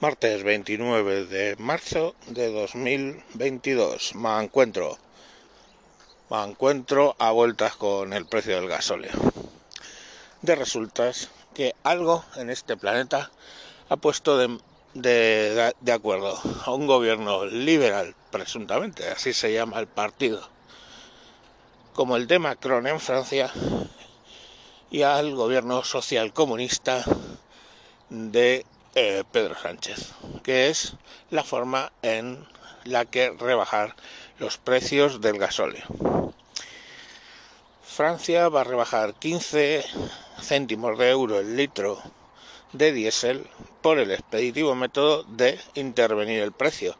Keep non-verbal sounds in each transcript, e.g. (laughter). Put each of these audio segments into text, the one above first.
Martes 29 de marzo de 2022. Me encuentro. Me encuentro a vueltas con el precio del gasóleo. De resultas que algo en este planeta ha puesto de, de, de acuerdo a un gobierno liberal, presuntamente, así se llama el partido, como el de Macron en Francia, y al gobierno social comunista de eh, Pedro Sánchez, que es la forma en la que rebajar los precios del gasóleo. Francia va a rebajar 15 céntimos de euro el litro de diésel por el expeditivo método de intervenir el precio,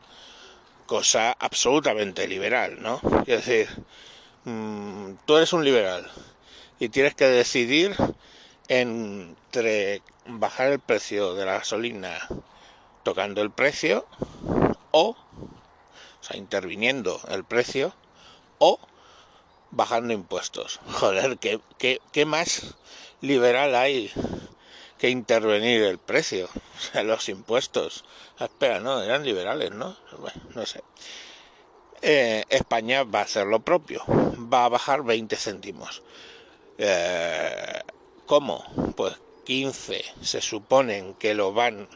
cosa absolutamente liberal, ¿no? Es decir, mmm, tú eres un liberal y tienes que decidir entre bajar el precio de la gasolina tocando el precio o, o sea, interviniendo el precio o bajando impuestos. (laughs) Joder, ¿qué, qué, qué más liberal hay que intervenir el precio? (laughs) O sea, los impuestos. Ah, espera, no, eran liberales, ¿no? No sé. Eh, España va a hacer lo propio. Va a bajar 20 céntimos. Eh, ¿Cómo? Pues 15 se suponen que lo van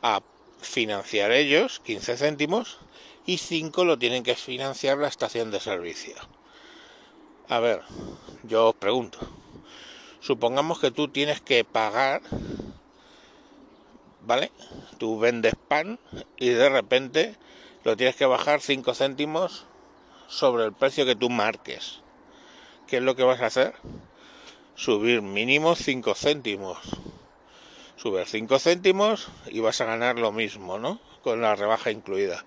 a financiar ellos, 15 céntimos, y 5 lo tienen que financiar la estación de servicio. A ver, yo os pregunto, supongamos que tú tienes que pagar, ¿vale? Tú vendes pan y de repente lo tienes que bajar 5 céntimos sobre el precio que tú marques. ¿Qué es lo que vas a hacer? Subir mínimo 5 céntimos. Subir 5 céntimos y vas a ganar lo mismo, ¿no? Con la rebaja incluida.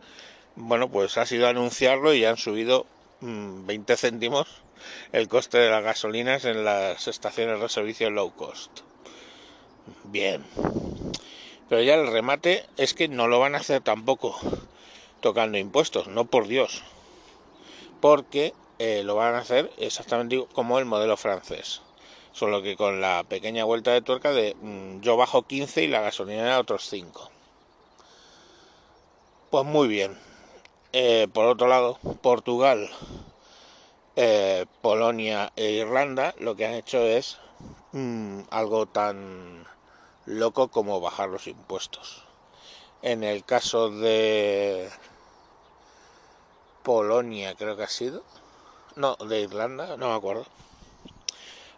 Bueno, pues ha sido anunciarlo y han subido mmm, 20 céntimos el coste de las gasolinas en las estaciones de servicio low cost. Bien. Pero ya el remate es que no lo van a hacer tampoco tocando impuestos, no por Dios. Porque eh, lo van a hacer exactamente como el modelo francés solo que con la pequeña vuelta de tuerca de mmm, yo bajo 15 y la gasolina otros 5. Pues muy bien. Eh, por otro lado, Portugal, eh, Polonia e Irlanda lo que han hecho es mmm, algo tan loco como bajar los impuestos. En el caso de Polonia creo que ha sido, no, de Irlanda, no me acuerdo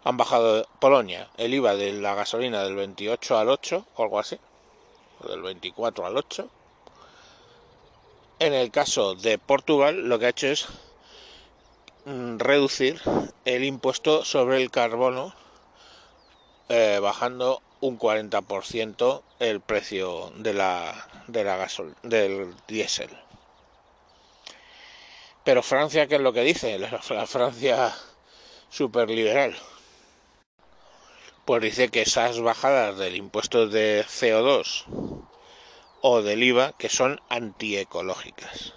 han bajado Polonia el IVA de la gasolina del 28 al 8 o algo así, o del 24 al 8. En el caso de Portugal lo que ha hecho es mm, reducir el impuesto sobre el carbono eh, bajando un 40% el precio de la, de la gasol, del diésel. Pero Francia, ¿qué es lo que dice? La, (laughs) la Francia superliberal pues dice que esas bajadas del impuesto de CO2 o del IVA que son antiecológicas.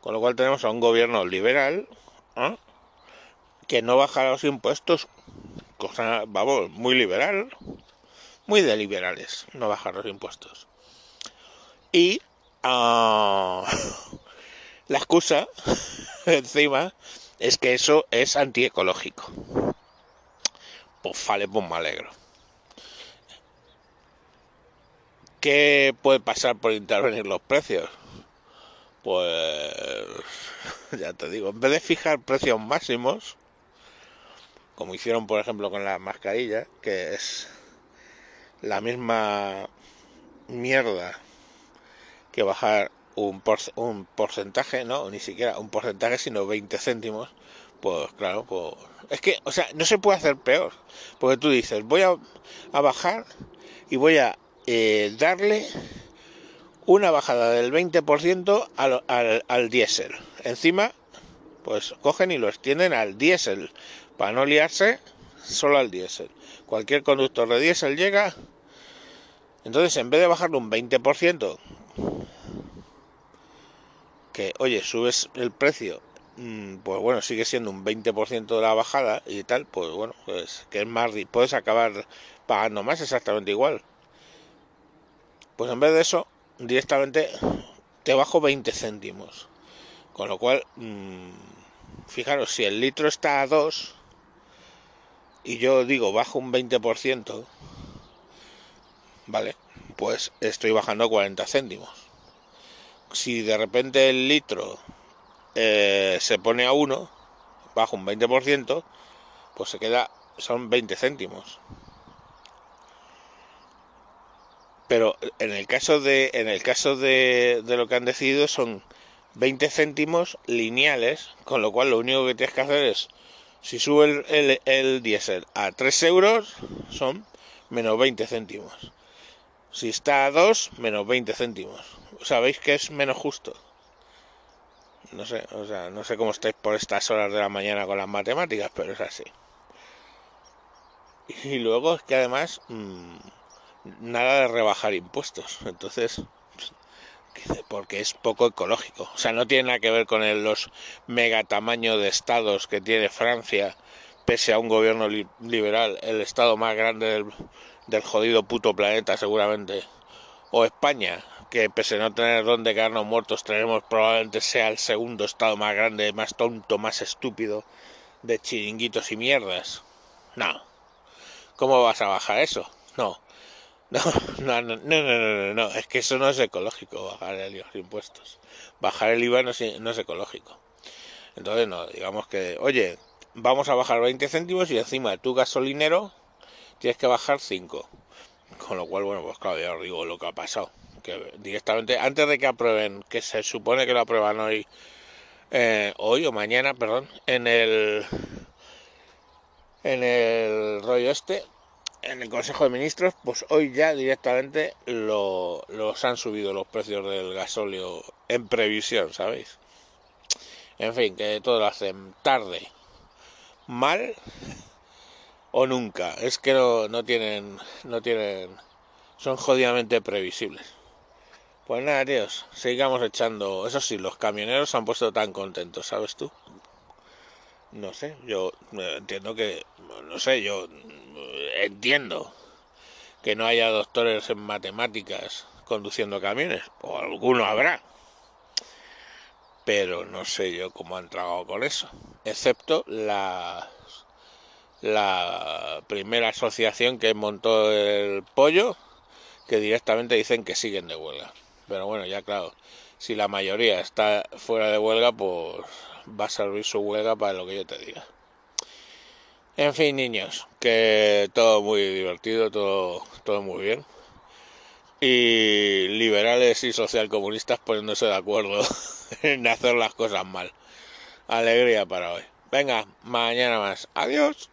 Con lo cual tenemos a un gobierno liberal ¿eh? que no baja los impuestos, cosa, vamos, muy liberal, muy de liberales, no bajar los impuestos. Y uh, (laughs) la excusa (laughs) encima es que eso es antiecológico pues vale, pues me alegro. ¿Qué puede pasar por intervenir los precios? Pues (laughs) ya te digo, en vez de fijar precios máximos, como hicieron por ejemplo con las mascarillas, que es la misma mierda que bajar un, por, un porcentaje, no, ni siquiera un porcentaje, sino 20 céntimos, pues claro, pues es que, o sea, no se puede hacer peor, porque tú dices, voy a, a bajar y voy a eh, darle una bajada del 20% al, al, al diésel. Encima, pues cogen y lo extienden al diésel, para no liarse solo al diésel. Cualquier conductor de diésel llega, entonces en vez de bajarle un 20%, que oye, subes el precio pues bueno, sigue siendo un 20% de la bajada y tal, pues bueno, pues que es más, puedes acabar pagando más exactamente igual. Pues en vez de eso, directamente te bajo 20 céntimos. Con lo cual, mmm, fijaros, si el litro está a 2 y yo digo bajo un 20%, ¿vale? Pues estoy bajando 40 céntimos. Si de repente el litro eh, se pone a 1, bajo un 20%, pues se queda, son 20 céntimos. Pero en el caso de, en el caso de, de lo que han decidido son 20 céntimos lineales, con lo cual lo único que tienes que hacer es, si sube el, el, diésel a 3 euros, son menos 20 céntimos. Si está a 2, menos 20 céntimos. ¿Sabéis que es menos justo? No sé, o sea, no sé cómo estáis por estas horas de la mañana con las matemáticas, pero es así. Y luego es que además mmm, nada de rebajar impuestos. Entonces, porque es poco ecológico. O sea, no tiene nada que ver con el, los megatamaños de estados que tiene Francia, pese a un gobierno li liberal, el estado más grande del, del, jodido puto planeta, seguramente. O España, que pese a no tener donde quedarnos muertos, tenemos probablemente sea el segundo estado más grande, más tonto, más estúpido de chiringuitos y mierdas. No. ¿Cómo vas a bajar eso? No. (laughs) No, no, no, no, no, no, es que eso no es ecológico, bajar el, los impuestos. Bajar el IVA no es, no es ecológico. Entonces, no, digamos que, oye, vamos a bajar 20 céntimos y encima tu gasolinero tienes que bajar 5. Con lo cual, bueno, pues claro, ya os digo lo que ha pasado. Que directamente, antes de que aprueben, que se supone que lo aprueban hoy, eh, hoy o mañana, perdón, en el en el rollo este, en el Consejo de Ministros, pues hoy ya directamente lo, los han subido los precios del gasóleo en previsión, ¿sabéis? En fin, que todo lo hacen tarde, mal o nunca. Es que no, no tienen, no tienen, son jodidamente previsibles. Pues nada, tíos, sigamos echando. Eso sí, los camioneros se han puesto tan contentos, ¿sabes tú? No sé, yo entiendo que, no sé, yo entiendo que no haya doctores en matemáticas conduciendo camiones, o alguno habrá, pero no sé yo cómo han trabajado con eso, excepto la, la primera asociación que montó el pollo, que directamente dicen que siguen de huelga. Pero bueno, ya claro, si la mayoría está fuera de huelga, pues va a servir su huelga para lo que yo te diga. En fin, niños, que todo muy divertido, todo, todo muy bien. Y liberales y socialcomunistas poniéndose de acuerdo (laughs) en hacer las cosas mal. Alegría para hoy. Venga, mañana más. Adiós.